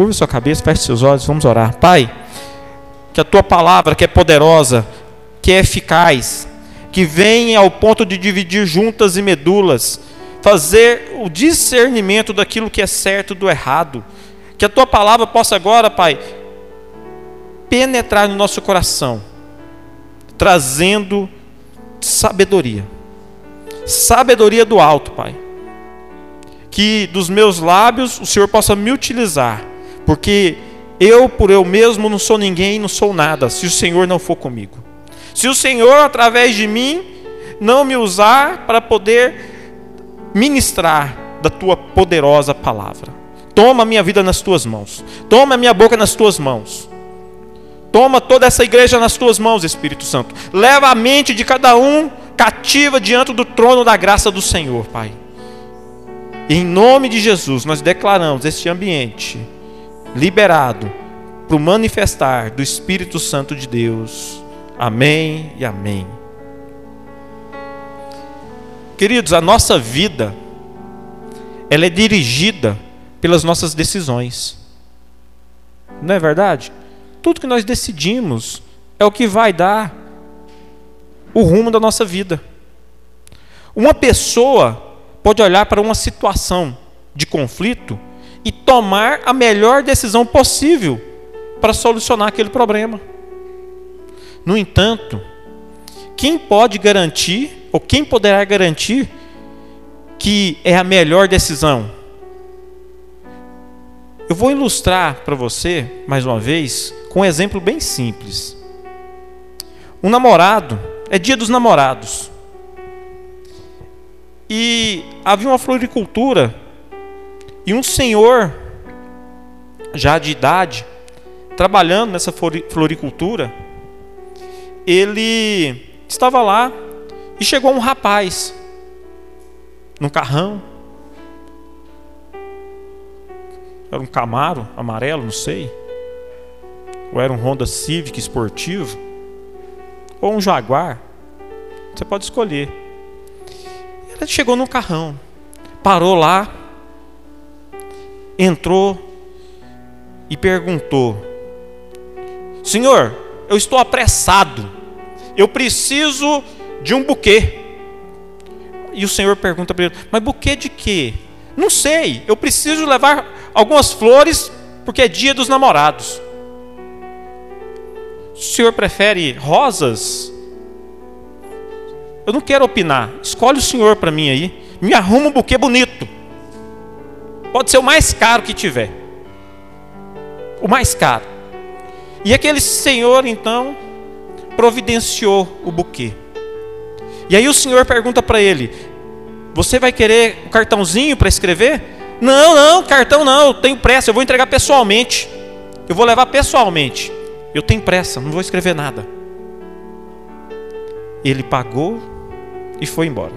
Curva sua cabeça, feche seus olhos, vamos orar. Pai, que a tua palavra, que é poderosa, que é eficaz, que vem ao ponto de dividir juntas e medulas, fazer o discernimento daquilo que é certo do errado. Que a tua palavra possa agora, Pai, penetrar no nosso coração, trazendo sabedoria. Sabedoria do alto, Pai. Que dos meus lábios o Senhor possa me utilizar, porque eu por eu mesmo não sou ninguém, não sou nada, se o Senhor não for comigo. Se o Senhor, através de mim, não me usar para poder ministrar da tua poderosa palavra. Toma a minha vida nas tuas mãos. Toma a minha boca nas tuas mãos. Toma toda essa igreja nas tuas mãos, Espírito Santo. Leva a mente de cada um cativa diante do trono da graça do Senhor, Pai. em nome de Jesus, nós declaramos este ambiente liberado para o manifestar do Espírito Santo de Deus. Amém e amém. Queridos, a nossa vida ela é dirigida pelas nossas decisões. Não é verdade? Tudo que nós decidimos é o que vai dar o rumo da nossa vida. Uma pessoa pode olhar para uma situação de conflito e tomar a melhor decisão possível para solucionar aquele problema. No entanto, quem pode garantir, ou quem poderá garantir, que é a melhor decisão? Eu vou ilustrar para você, mais uma vez, com um exemplo bem simples. Um namorado, é dia dos namorados. E havia uma floricultura e um senhor, já de idade, trabalhando nessa floricultura, ele estava lá e chegou um rapaz, num carrão, era um Camaro amarelo, não sei, ou era um Honda Civic esportivo, ou um Jaguar, você pode escolher. Ele chegou no carrão, parou lá, entrou e perguntou: Senhor, eu estou apressado, eu preciso de um buquê. E o Senhor pergunta para ele: Mas buquê de quê? Não sei, eu preciso levar algumas flores porque é dia dos namorados. O senhor prefere rosas? Eu não quero opinar. Escolhe o senhor para mim aí. Me arruma um buquê bonito. Pode ser o mais caro que tiver. O mais caro. E aquele senhor então providenciou o buquê. E aí o senhor pergunta para ele: Você vai querer o cartãozinho para escrever? Não, não, cartão não, eu tenho pressa, eu vou entregar pessoalmente. Eu vou levar pessoalmente. Eu tenho pressa, não vou escrever nada. Ele pagou e foi embora.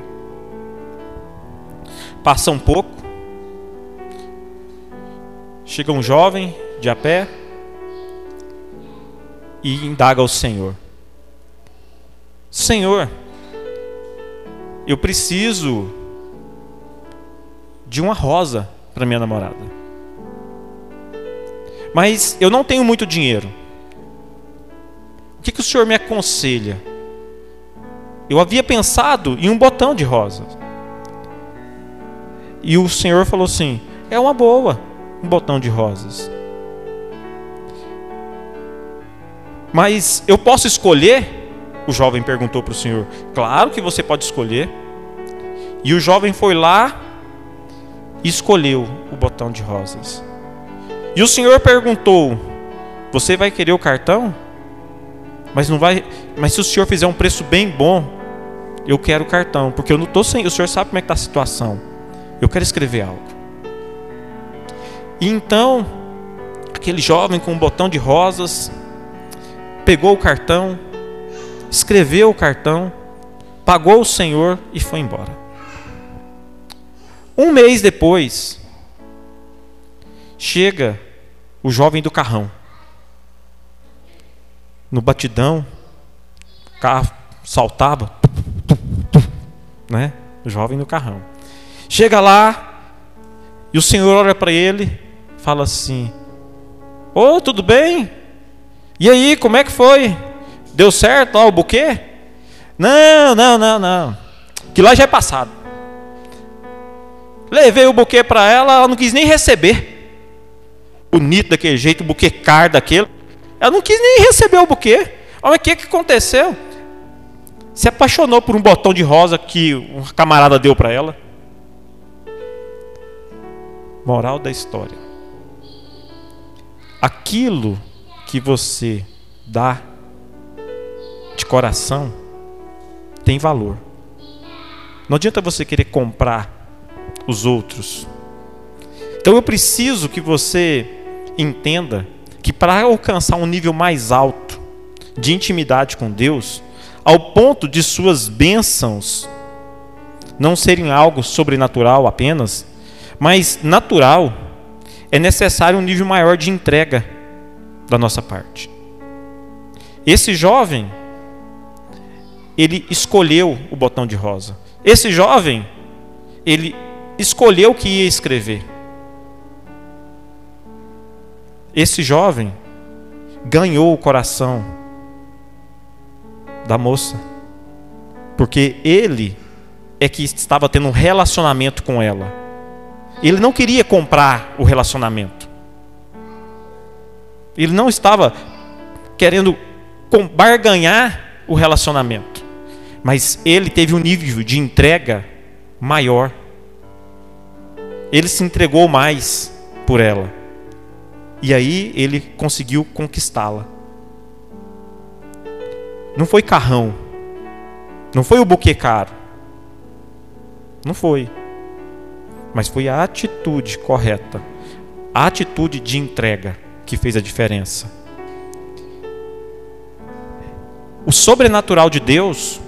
Passa um pouco, Chega um jovem de a pé e indaga ao Senhor: Senhor, eu preciso de uma rosa para minha namorada. Mas eu não tenho muito dinheiro. O que, que o senhor me aconselha? Eu havia pensado em um botão de rosa. E o senhor falou assim: é uma boa um botão de rosas. Mas eu posso escolher? O jovem perguntou para o senhor. Claro que você pode escolher. E o jovem foi lá e escolheu o botão de rosas. E o senhor perguntou: Você vai querer o cartão? Mas não vai. Mas se o senhor fizer um preço bem bom, eu quero o cartão, porque eu não estou sem. O senhor sabe como é que está a situação. Eu quero escrever algo. E então, aquele jovem com um botão de rosas pegou o cartão, escreveu o cartão, pagou o Senhor e foi embora. Um mês depois, chega o jovem do carrão. No batidão, o carro saltava, né? O jovem no carrão. Chega lá, e o Senhor olha para ele fala assim: Ô, oh, tudo bem? E aí, como é que foi? Deu certo lá o buquê? Não, não, não, não. Que lá já é passado. Levei o buquê para ela, ela não quis nem receber. Bonito daquele jeito, o buquê car daquele. Ela não quis nem receber o buquê. Olha o que, que aconteceu. Se apaixonou por um botão de rosa que um camarada deu para ela. Moral da história. Aquilo que você dá de coração tem valor. Não adianta você querer comprar os outros. Então eu preciso que você entenda que para alcançar um nível mais alto de intimidade com Deus, ao ponto de suas bênçãos não serem algo sobrenatural apenas, mas natural, é necessário um nível maior de entrega da nossa parte. Esse jovem, ele escolheu o botão de rosa. Esse jovem, ele escolheu o que ia escrever. Esse jovem ganhou o coração da moça, porque ele é que estava tendo um relacionamento com ela. Ele não queria comprar o relacionamento. Ele não estava querendo barganhar o relacionamento. Mas ele teve um nível de entrega maior. Ele se entregou mais por ela. E aí ele conseguiu conquistá-la. Não foi carrão. Não foi o buquê caro. Não foi. Mas foi a atitude correta. A atitude de entrega que fez a diferença. O sobrenatural de Deus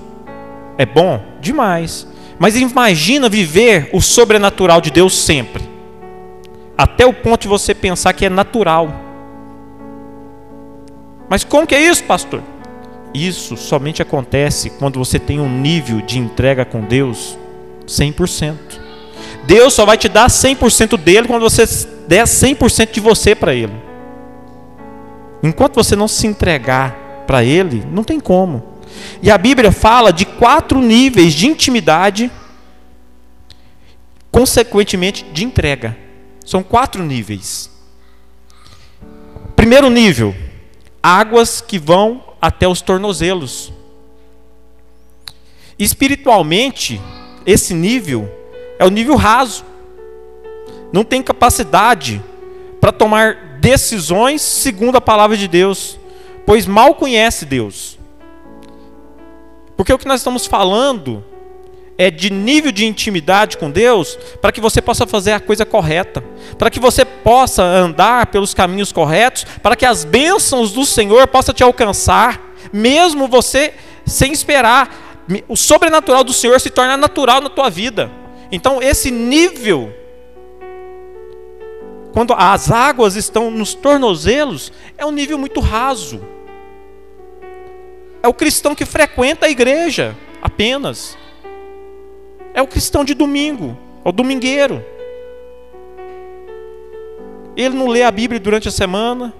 é bom demais. Mas imagina viver o sobrenatural de Deus sempre. Até o ponto de você pensar que é natural. Mas como que é isso, pastor? Isso somente acontece quando você tem um nível de entrega com Deus 100%. Deus só vai te dar 100% dele quando você der 100% de você para ele. Enquanto você não se entregar para ele, não tem como. E a Bíblia fala de quatro níveis de intimidade, consequentemente de entrega. São quatro níveis. Primeiro nível, águas que vão até os tornozelos. Espiritualmente, esse nível é o nível raso. Não tem capacidade para tomar decisões segundo a palavra de Deus, pois mal conhece Deus. Porque o que nós estamos falando é de nível de intimidade com Deus, para que você possa fazer a coisa correta, para que você possa andar pelos caminhos corretos, para que as bênçãos do Senhor possam te alcançar, mesmo você sem esperar. O sobrenatural do Senhor se torna natural na tua vida. Então, esse nível, quando as águas estão nos tornozelos, é um nível muito raso. É o cristão que frequenta a igreja apenas é o cristão de domingo, é o domingueiro. Ele não lê a Bíblia durante a semana,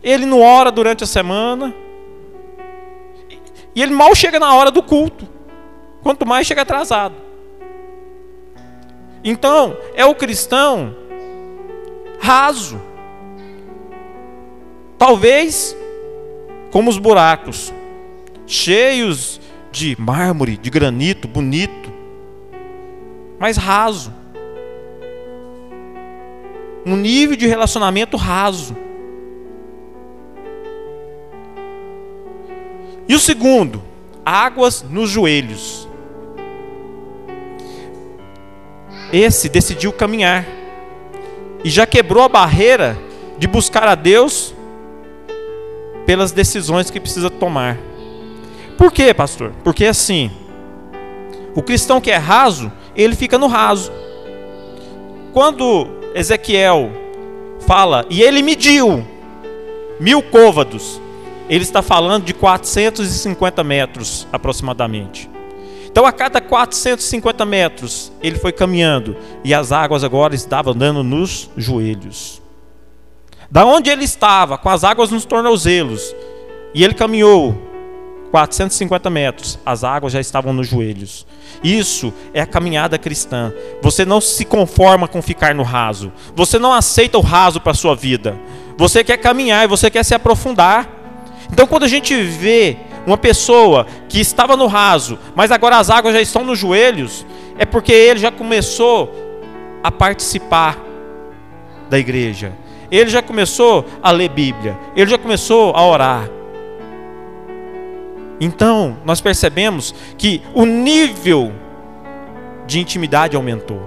ele não ora durante a semana, e ele mal chega na hora do culto, quanto mais chega atrasado. Então, é o cristão raso. Talvez como os buracos, cheios de mármore, de granito, bonito, mais raso. Um nível de relacionamento raso. E o segundo, águas nos joelhos. Esse decidiu caminhar e já quebrou a barreira de buscar a Deus pelas decisões que precisa tomar. Por quê, pastor? Porque assim, o cristão que é raso, ele fica no raso. Quando Ezequiel fala, e ele mediu mil côvados, ele está falando de 450 metros aproximadamente. Então, a cada 450 metros, ele foi caminhando, e as águas agora estavam dando nos joelhos. Da onde ele estava, com as águas nos tornozelos, e ele caminhou 450 metros, as águas já estavam nos joelhos. Isso é a caminhada cristã. Você não se conforma com ficar no raso. Você não aceita o raso para a sua vida. Você quer caminhar e você quer se aprofundar. Então, quando a gente vê uma pessoa que estava no raso, mas agora as águas já estão nos joelhos, é porque ele já começou a participar da igreja. Ele já começou a ler Bíblia. Ele já começou a orar. Então, nós percebemos que o nível de intimidade aumentou.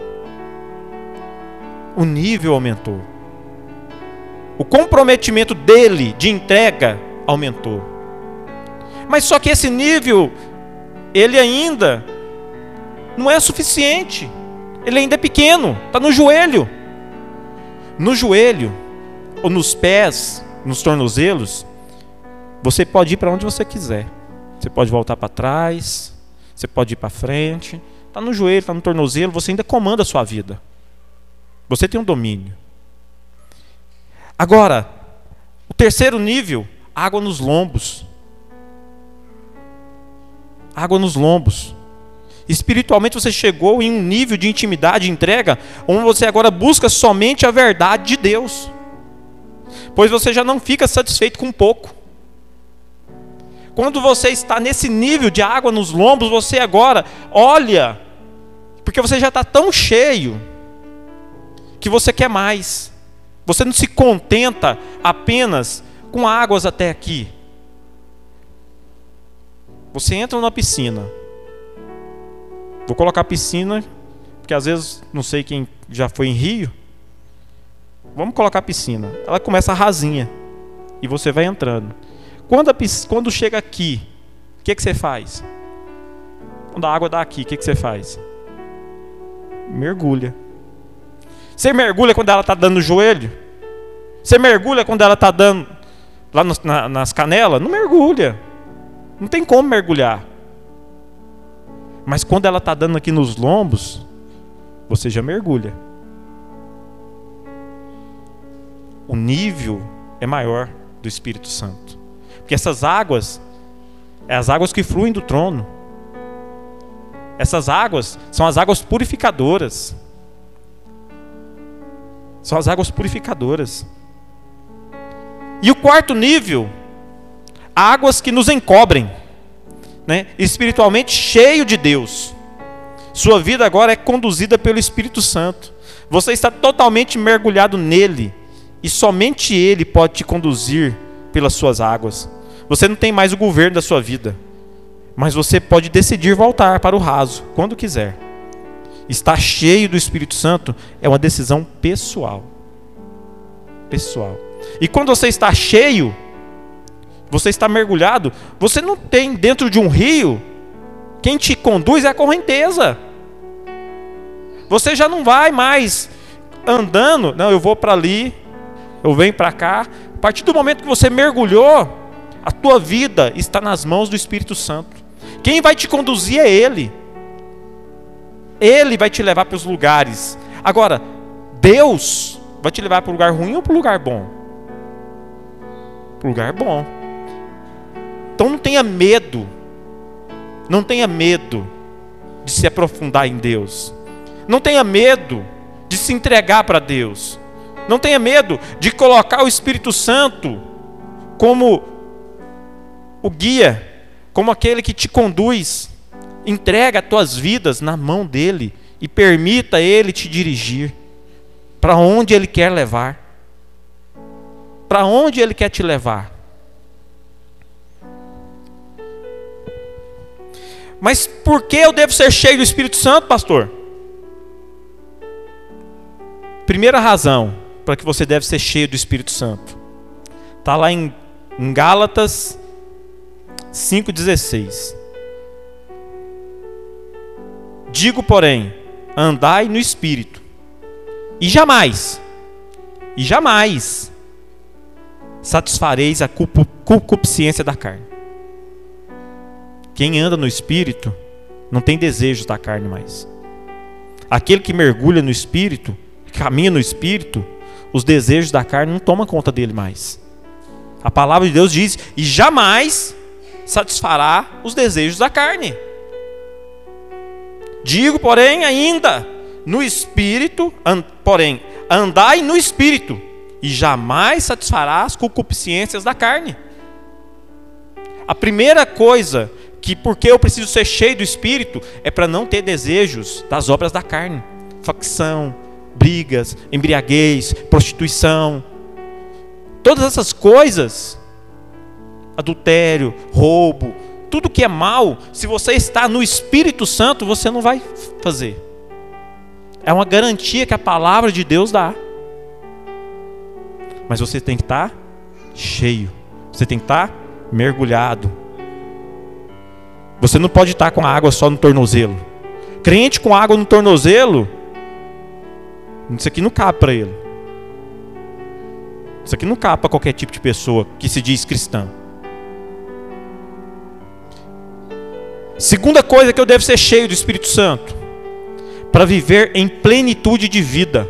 O nível aumentou. O comprometimento dele de entrega aumentou. Mas só que esse nível, ele ainda não é suficiente. Ele ainda é pequeno, está no joelho. No joelho, ou nos pés, nos tornozelos, você pode ir para onde você quiser. Você pode voltar para trás, você pode ir para frente. Está no joelho, está no tornozelo, você ainda comanda a sua vida. Você tem um domínio. Agora, o terceiro nível, água nos lombos. Água nos lombos. Espiritualmente você chegou em um nível de intimidade entrega, onde você agora busca somente a verdade de Deus. Pois você já não fica satisfeito com pouco. Quando você está nesse nível de água nos lombos, você agora olha, porque você já está tão cheio, que você quer mais. Você não se contenta apenas com águas até aqui. Você entra numa piscina. Vou colocar piscina, porque às vezes não sei quem já foi em Rio. Vamos colocar piscina. Ela começa rasinha e você vai entrando. Quando, a, quando chega aqui, o que, que você faz? Quando a água dá aqui, o que, que você faz? Mergulha. Você mergulha quando ela está dando no joelho? Você mergulha quando ela está dando lá no, na, nas canelas? Não mergulha. Não tem como mergulhar. Mas quando ela está dando aqui nos lombos, você já mergulha. O nível é maior do Espírito Santo. Porque essas águas, é as águas que fluem do trono. Essas águas são as águas purificadoras. São as águas purificadoras. E o quarto nível, águas que nos encobrem, né? espiritualmente cheio de Deus. Sua vida agora é conduzida pelo Espírito Santo. Você está totalmente mergulhado nele, e somente ele pode te conduzir pelas suas águas. Você não tem mais o governo da sua vida, mas você pode decidir voltar para o raso quando quiser. Estar cheio do Espírito Santo é uma decisão pessoal. Pessoal. E quando você está cheio, você está mergulhado, você não tem dentro de um rio, quem te conduz é a correnteza. Você já não vai mais andando, não, eu vou para ali, eu venho para cá. A partir do momento que você mergulhou, a tua vida está nas mãos do Espírito Santo. Quem vai te conduzir é Ele. Ele vai te levar para os lugares. Agora, Deus vai te levar para o lugar ruim ou para o lugar bom? Para o lugar bom. Então não tenha medo. Não tenha medo de se aprofundar em Deus. Não tenha medo de se entregar para Deus. Não tenha medo de colocar o Espírito Santo como o guia, como aquele que te conduz. Entrega as tuas vidas na mão dele e permita ele te dirigir para onde ele quer levar. Para onde ele quer te levar. Mas por que eu devo ser cheio do Espírito Santo, pastor? Primeira razão para que você deve ser cheio do Espírito Santo. Está lá em, em Gálatas 5,16. Digo, porém, andai no espírito, e jamais, e jamais satisfareis a concupiscência da carne. Quem anda no espírito não tem desejos da carne mais. Aquele que mergulha no espírito, caminha no espírito, os desejos da carne não tomam conta dele mais. A palavra de Deus diz: e jamais satisfará os desejos da carne. Digo, porém, ainda no espírito, porém, andai no espírito, e jamais satisfará as concupiscências da carne. A primeira coisa que porque eu preciso ser cheio do espírito é para não ter desejos das obras da carne, facção, brigas, embriaguez, prostituição. Todas essas coisas, adultério, roubo, tudo que é mal, se você está no Espírito Santo, você não vai fazer. É uma garantia que a palavra de Deus dá. Mas você tem que estar cheio. Você tem que estar mergulhado. Você não pode estar com a água só no tornozelo. Crente com água no tornozelo, isso aqui não cabe para ele. Isso aqui não cabe para qualquer tipo de pessoa que se diz cristã. Segunda coisa que eu devo ser cheio do Espírito Santo para viver em plenitude de vida.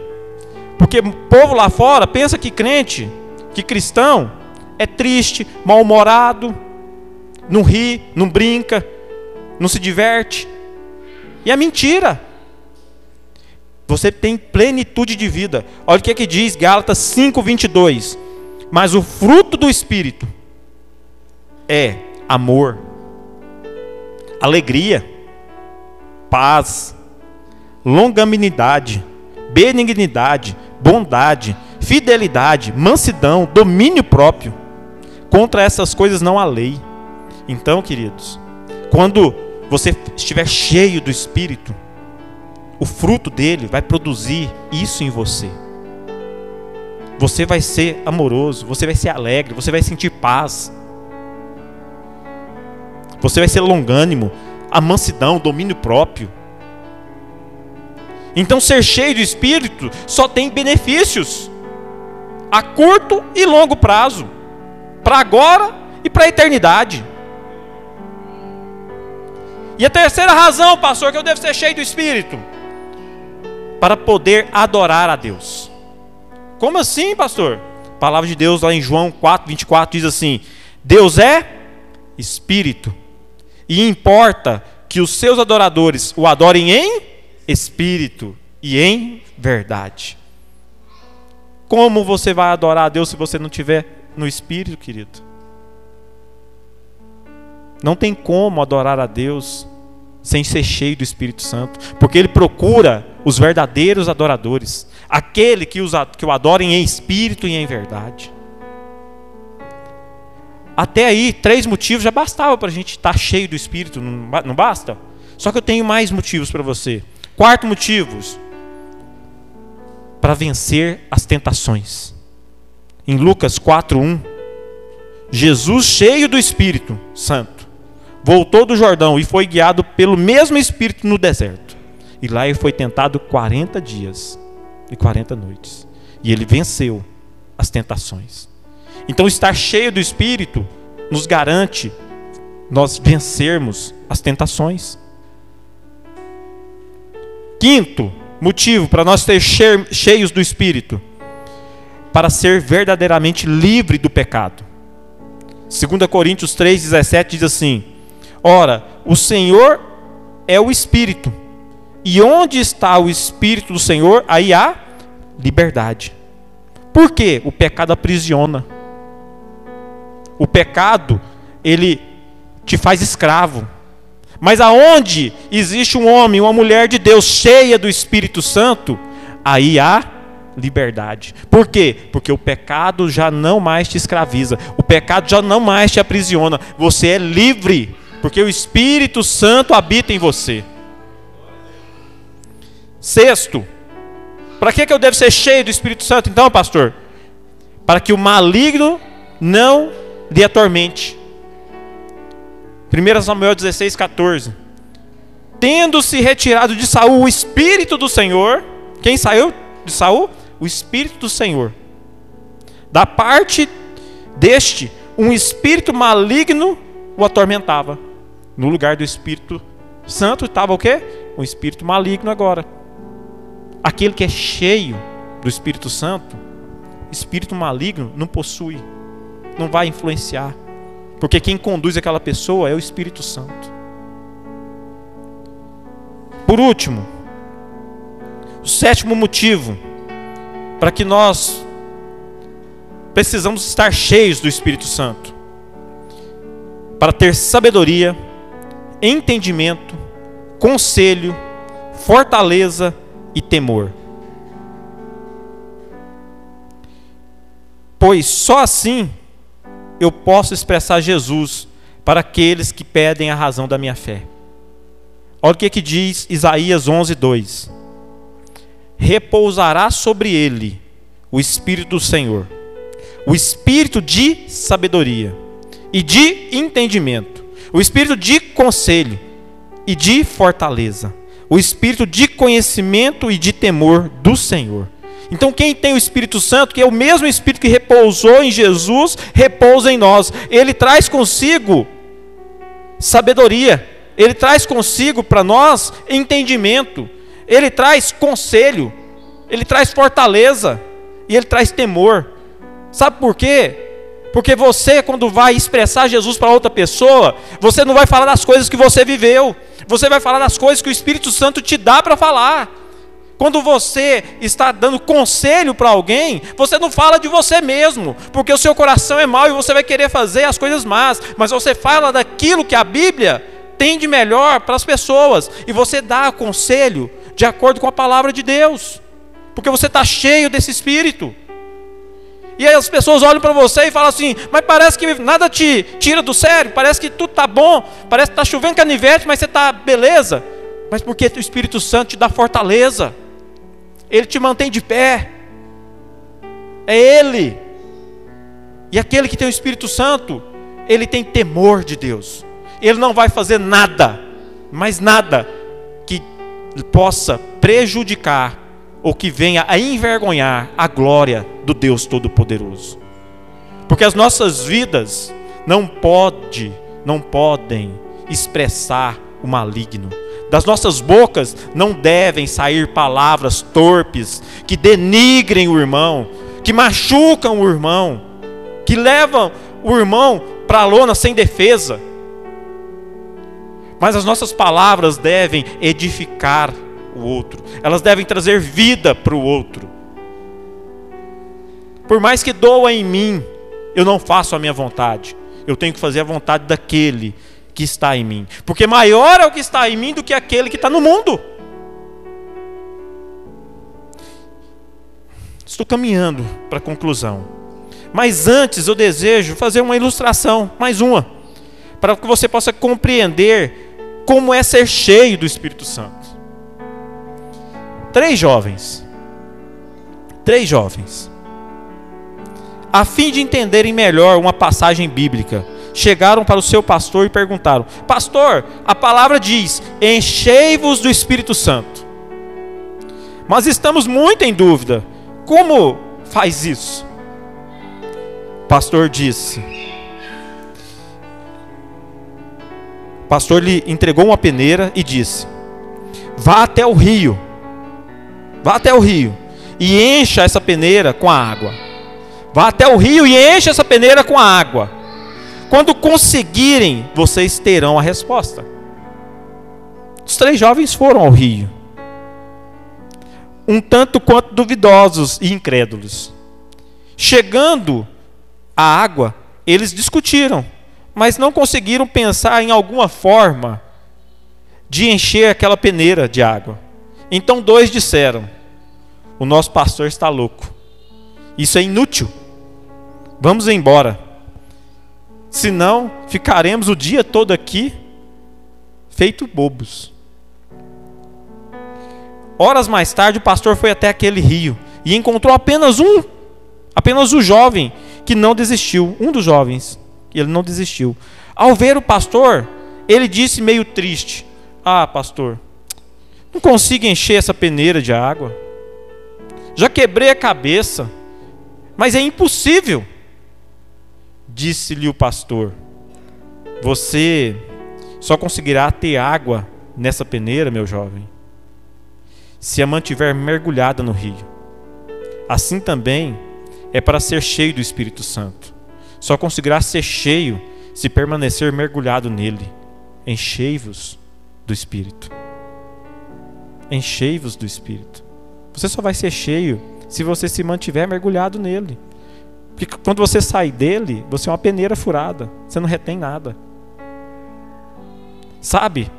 Porque o povo lá fora pensa que crente, que cristão é triste, mal-humorado, não ri, não brinca, não se diverte. E é mentira. Você tem plenitude de vida. Olha o que, é que diz Gálatas 5:22. Mas o fruto do espírito é amor, alegria, paz, longanimidade, benignidade, bondade, fidelidade, mansidão, domínio próprio. Contra essas coisas não há lei. Então, queridos, quando você estiver cheio do Espírito, o fruto dele vai produzir isso em você. Você vai ser amoroso, você vai ser alegre, você vai sentir paz. Você vai ser longânimo, a mansidão, o domínio próprio. Então, ser cheio do Espírito só tem benefícios a curto e longo prazo, para agora e para a eternidade. E a terceira razão, pastor, que eu devo ser cheio do Espírito, para poder adorar a Deus. Como assim, pastor? A palavra de Deus lá em João 4, 24 diz assim: Deus é Espírito, e importa que os seus adoradores o adorem em Espírito e em verdade. Como você vai adorar a Deus se você não tiver no Espírito, querido? Não tem como adorar a Deus sem ser cheio do Espírito Santo, porque Ele procura os verdadeiros adoradores, aquele que, os, que o adorem em espírito e em verdade. Até aí, três motivos já bastava para a gente estar tá cheio do Espírito, não basta? Só que eu tenho mais motivos para você. Quarto motivo, para vencer as tentações. Em Lucas 4:1, Jesus cheio do Espírito Santo, voltou do Jordão e foi guiado pelo mesmo Espírito no deserto. E lá ele foi tentado 40 dias e 40 noites. E ele venceu as tentações. Então, estar cheio do Espírito nos garante nós vencermos as tentações. Quinto motivo para nós ser cheios do Espírito, para ser verdadeiramente livre do pecado. 2 Coríntios 3,17 diz assim: Ora, o Senhor é o Espírito, e onde está o Espírito do Senhor, aí há liberdade. Por quê? O pecado aprisiona. O pecado, ele te faz escravo. Mas aonde existe um homem, uma mulher de Deus cheia do Espírito Santo, aí há liberdade. Por quê? Porque o pecado já não mais te escraviza, o pecado já não mais te aprisiona. Você é livre porque o Espírito Santo habita em você. Sexto, para que, que eu devo ser cheio do Espírito Santo então, pastor? Para que o maligno não lhe atormente. 1 Samuel 16, 14. Tendo-se retirado de Saul o Espírito do Senhor, quem saiu de Saul? O Espírito do Senhor. Da parte deste, um espírito maligno o atormentava. No lugar do Espírito Santo estava o quê? Um espírito maligno agora. Aquele que é cheio do Espírito Santo espírito maligno não possui, não vai influenciar. Porque quem conduz aquela pessoa é o Espírito Santo. Por último, o sétimo motivo para que nós precisamos estar cheios do Espírito Santo para ter sabedoria, entendimento, conselho, fortaleza e temor. Pois só assim eu posso expressar Jesus para aqueles que pedem a razão da minha fé. Olha o que, que diz Isaías 11, 2: Repousará sobre ele o Espírito do Senhor, o Espírito de sabedoria e de entendimento, o espírito de conselho e de fortaleza, o espírito de conhecimento e de temor do Senhor. Então, quem tem o Espírito Santo, que é o mesmo Espírito que repousou em Jesus, repousa em nós. Ele traz consigo sabedoria, ele traz consigo para nós entendimento, ele traz conselho, ele traz fortaleza e ele traz temor. Sabe por quê? Porque você, quando vai expressar Jesus para outra pessoa, você não vai falar das coisas que você viveu, você vai falar das coisas que o Espírito Santo te dá para falar. Quando você está dando conselho para alguém, você não fala de você mesmo, porque o seu coração é mau e você vai querer fazer as coisas más, mas você fala daquilo que a Bíblia tem de melhor para as pessoas, e você dá conselho de acordo com a palavra de Deus, porque você está cheio desse Espírito. E aí as pessoas olham para você e falam assim: Mas parece que nada te tira do sério, parece que tudo está bom, parece que está chovendo canivete, mas você está beleza. Mas porque o Espírito Santo te dá fortaleza, ele te mantém de pé. É Ele. E aquele que tem o Espírito Santo, ele tem temor de Deus. Ele não vai fazer nada, mas nada que possa prejudicar ou que venha a envergonhar a glória do Deus Todo-Poderoso. Porque as nossas vidas não pode, não podem expressar o maligno. Das nossas bocas não devem sair palavras torpes que denigrem o irmão, que machucam o irmão, que levam o irmão para a lona sem defesa. Mas as nossas palavras devem edificar o outro, elas devem trazer vida para o outro. Por mais que doa em mim, eu não faço a minha vontade, eu tenho que fazer a vontade daquele que está em mim, porque maior é o que está em mim do que aquele que está no mundo. Estou caminhando para a conclusão, mas antes eu desejo fazer uma ilustração, mais uma, para que você possa compreender como é ser cheio do Espírito Santo. Três jovens. Três jovens. A fim de entenderem melhor uma passagem bíblica, chegaram para o seu pastor e perguntaram: Pastor, a palavra diz: Enchei-vos do Espírito Santo. Mas estamos muito em dúvida. Como faz isso? O pastor disse: O pastor lhe entregou uma peneira e disse: Vá até o rio Vá até o rio e encha essa peneira com a água. Vá até o rio e encha essa peneira com a água. Quando conseguirem, vocês terão a resposta. Os três jovens foram ao rio, um tanto quanto duvidosos e incrédulos. Chegando à água, eles discutiram, mas não conseguiram pensar em alguma forma de encher aquela peneira de água. Então dois disseram: O nosso pastor está louco. Isso é inútil. Vamos embora. Senão ficaremos o dia todo aqui feito bobos. Horas mais tarde, o pastor foi até aquele rio e encontrou apenas um, apenas o jovem que não desistiu, um dos jovens, e ele não desistiu. Ao ver o pastor, ele disse meio triste: Ah, pastor, não consigo encher essa peneira de água. Já quebrei a cabeça, mas é impossível. Disse-lhe o pastor: Você só conseguirá ter água nessa peneira, meu jovem, se a mantiver mergulhada no rio. Assim também é para ser cheio do Espírito Santo. Só conseguirá ser cheio se permanecer mergulhado nele. Enchei-vos do Espírito. Enchei-vos do Espírito. Você só vai ser cheio se você se mantiver mergulhado nele. Porque quando você sai dele, você é uma peneira furada. Você não retém nada. Sabe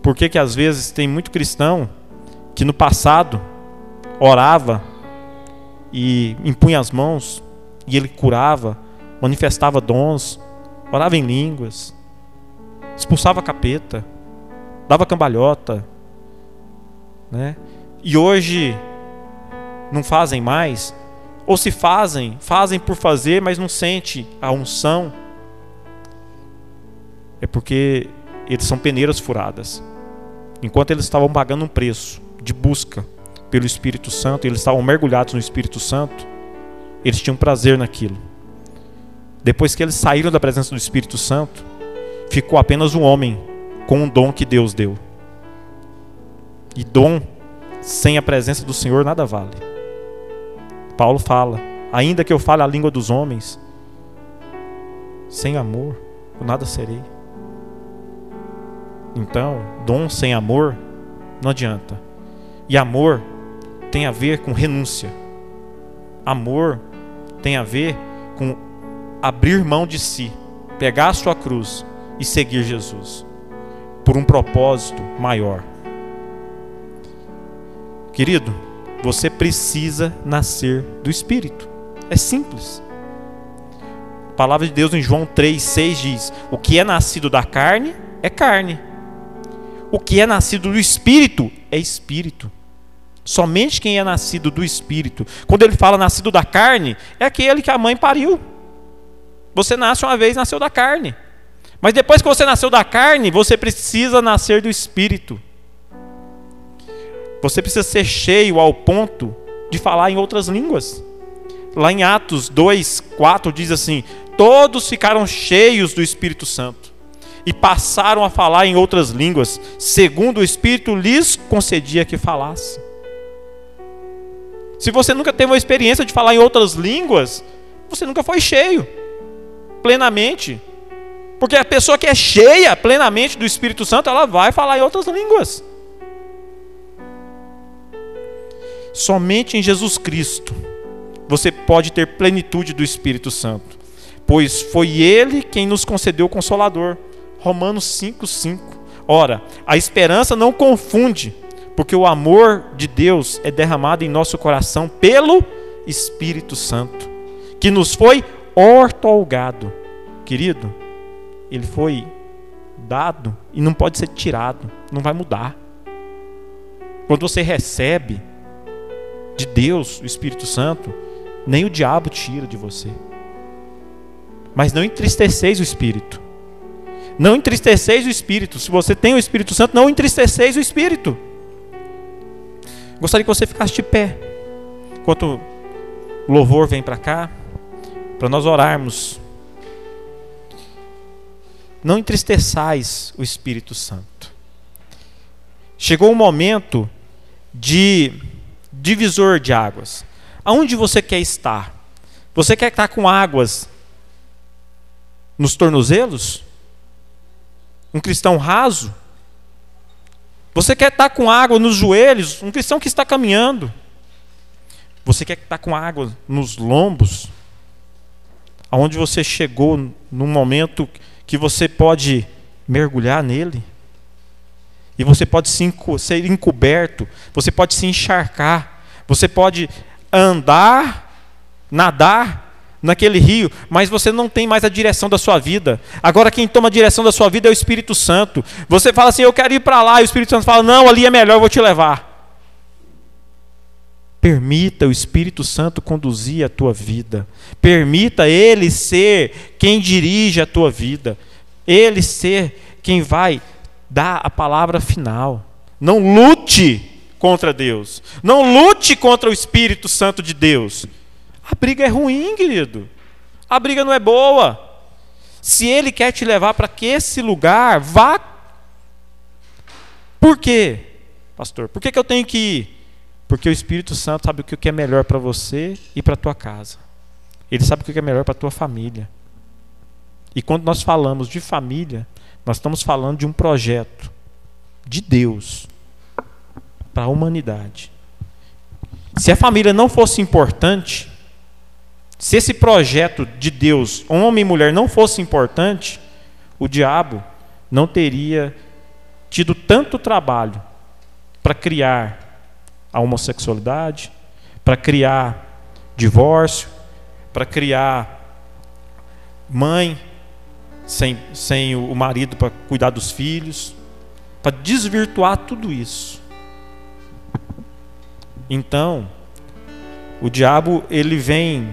por que, que às vezes tem muito cristão que no passado orava e impunha as mãos e ele curava, manifestava dons, orava em línguas, expulsava capeta, dava cambalhota, né? E hoje não fazem mais, ou se fazem, fazem por fazer, mas não sente a unção. É porque eles são peneiras furadas. Enquanto eles estavam pagando um preço de busca pelo Espírito Santo, eles estavam mergulhados no Espírito Santo, eles tinham prazer naquilo. Depois que eles saíram da presença do Espírito Santo, ficou apenas um homem com um dom que Deus deu. E dom sem a presença do Senhor nada vale. Paulo fala: ainda que eu fale a língua dos homens, sem amor, eu nada serei. Então, dom sem amor não adianta. E amor tem a ver com renúncia. Amor tem a ver com abrir mão de si, pegar a sua cruz e seguir Jesus por um propósito maior. Querido, você precisa nascer do Espírito. É simples. A palavra de Deus em João 3,6 diz: O que é nascido da carne é carne, o que é nascido do Espírito é Espírito. Somente quem é nascido do Espírito. Quando ele fala nascido da carne, é aquele que a mãe pariu. Você nasce uma vez, nasceu da carne. Mas depois que você nasceu da carne, você precisa nascer do Espírito. Você precisa ser cheio ao ponto de falar em outras línguas. Lá em Atos 2, 4 diz assim: Todos ficaram cheios do Espírito Santo e passaram a falar em outras línguas, segundo o Espírito lhes concedia que falasse. Se você nunca teve uma experiência de falar em outras línguas, você nunca foi cheio, plenamente. Porque a pessoa que é cheia plenamente do Espírito Santo, ela vai falar em outras línguas. Somente em Jesus Cristo você pode ter plenitude do Espírito Santo, pois foi Ele quem nos concedeu o Consolador. Romanos 5,5. Ora, a esperança não confunde, porque o amor de Deus é derramado em nosso coração pelo Espírito Santo, que nos foi ortolgado. Querido, ele foi dado e não pode ser tirado, não vai mudar. Quando você recebe de Deus, o Espírito Santo, nem o diabo tira de você. Mas não entristeceis o Espírito. Não entristeceis o Espírito. Se você tem o Espírito Santo, não entristeceis o Espírito. Gostaria que você ficasse de pé. Enquanto o louvor vem para cá, para nós orarmos. Não entristeçais o Espírito Santo. Chegou o momento de divisor de águas. Aonde você quer estar? Você quer estar com águas nos tornozelos? um cristão raso? Você quer estar com água nos joelhos? Um cristão que está caminhando. Você quer estar com água nos lombos? Aonde você chegou num momento que você pode mergulhar nele? E você pode ser encoberto, você pode se encharcar, você pode andar, nadar naquele rio, mas você não tem mais a direção da sua vida. Agora quem toma a direção da sua vida é o Espírito Santo. Você fala assim: "Eu quero ir para lá", e o Espírito Santo fala: "Não, ali é melhor, eu vou te levar". Permita o Espírito Santo conduzir a tua vida. Permita ele ser quem dirige a tua vida. Ele ser quem vai dar a palavra final. Não lute contra Deus. Não lute contra o Espírito Santo de Deus. A briga é ruim, querido. A briga não é boa. Se ele quer te levar para esse lugar, vá. Por quê, pastor? Por que, que eu tenho que ir? Porque o Espírito Santo sabe o que é melhor para você e para a tua casa. Ele sabe o que é melhor para a tua família. E quando nós falamos de família, nós estamos falando de um projeto de Deus para a humanidade. Se a família não fosse importante, se esse projeto de Deus, homem e mulher, não fosse importante, o diabo não teria tido tanto trabalho para criar a homossexualidade, para criar divórcio, para criar mãe sem, sem o marido para cuidar dos filhos, para desvirtuar tudo isso. Então, o diabo ele vem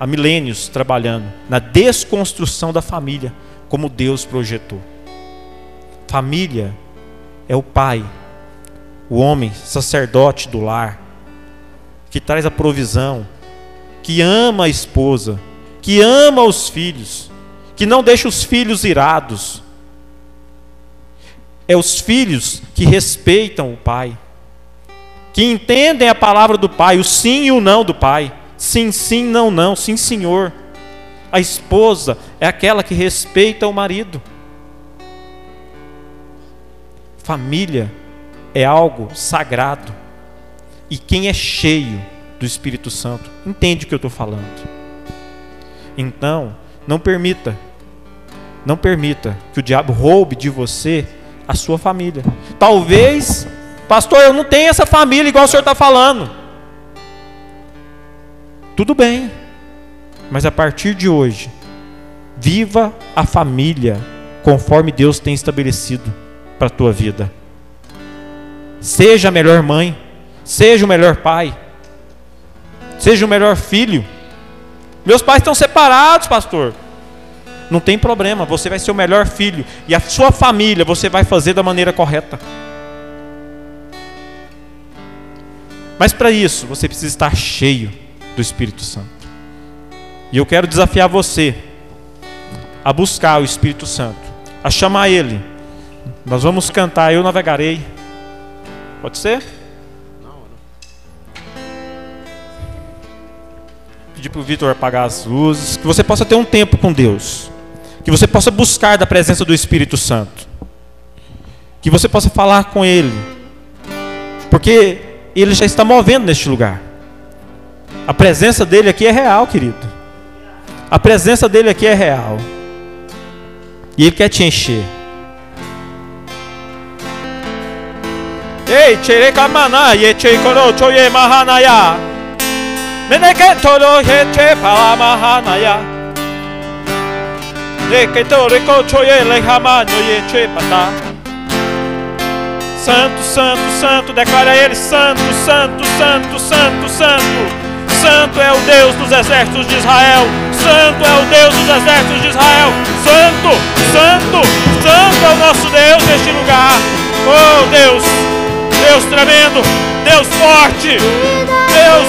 há milênios trabalhando na desconstrução da família como Deus projetou. Família é o pai, o homem, sacerdote do lar, que traz a provisão, que ama a esposa, que ama os filhos, que não deixa os filhos irados. É os filhos que respeitam o pai, que entendem a palavra do pai, o sim e o não do pai. Sim, sim, não, não, sim, senhor. A esposa é aquela que respeita o marido. Família é algo sagrado. E quem é cheio do Espírito Santo entende o que eu estou falando. Então, não permita, não permita que o diabo roube de você a sua família. Talvez, pastor, eu não tenho essa família igual o senhor está falando. Tudo bem, mas a partir de hoje, viva a família conforme Deus tem estabelecido para a tua vida. Seja a melhor mãe, seja o melhor pai, seja o melhor filho. Meus pais estão separados, pastor. Não tem problema, você vai ser o melhor filho e a sua família você vai fazer da maneira correta. Mas para isso, você precisa estar cheio do Espírito Santo. E eu quero desafiar você a buscar o Espírito Santo, a chamar Ele. Nós vamos cantar Eu Navegarei. Pode ser? Pedir para o Vitor apagar as luzes. Que você possa ter um tempo com Deus. Que você possa buscar da presença do Espírito Santo. Que você possa falar com Ele. Porque Ele já está movendo neste lugar. A presença dele aqui é real, querido. A presença dele aqui é real. E ele quer te encher. Ei, chere kamana ye che koro choye mahanaya. Meneke toro he che pala mahanaya. Reke tore ko choye le hamano ye che pata. Santo, santo, santo, declara ele santo, santo, santo, santo, santo. Santo é o Deus dos exércitos de Israel. Santo é o Deus dos exércitos de Israel. Santo, Santo, Santo é o nosso Deus neste lugar. Oh Deus, Deus tremendo, Deus forte. Deus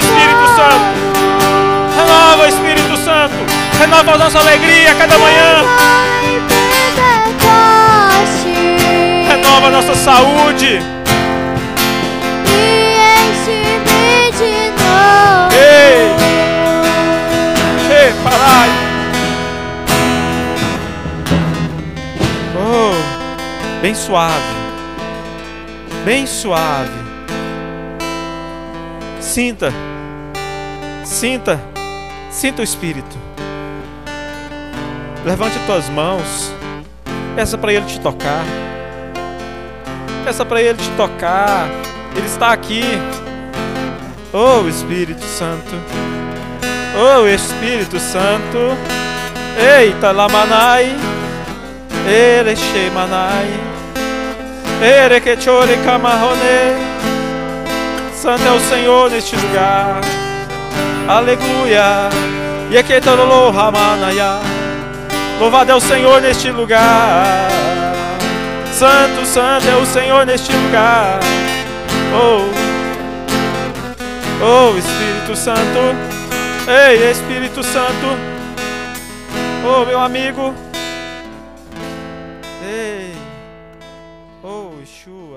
Santo. Renova, Espírito Santo. Renova a nossa alegria cada manhã. Renova a nossa saúde. Ei! Ei, parai! Oh, bem suave bem suave. Sinta, sinta, sinta o Espírito. Levante tuas mãos, peça para Ele te tocar. Peça para Ele te tocar. Ele está aqui. Oh Espírito Santo. Oh Espírito Santo. Eita lamanai. Ele manai. Santo é o Senhor neste lugar. Aleluia. E aqui Ramanaya. Louvado é o Senhor neste lugar. Santo, santo é o Senhor neste lugar. Oh, oh Espírito Santo. Ei, Espírito Santo. Oh, meu amigo. Ei. Oh, Yeshua.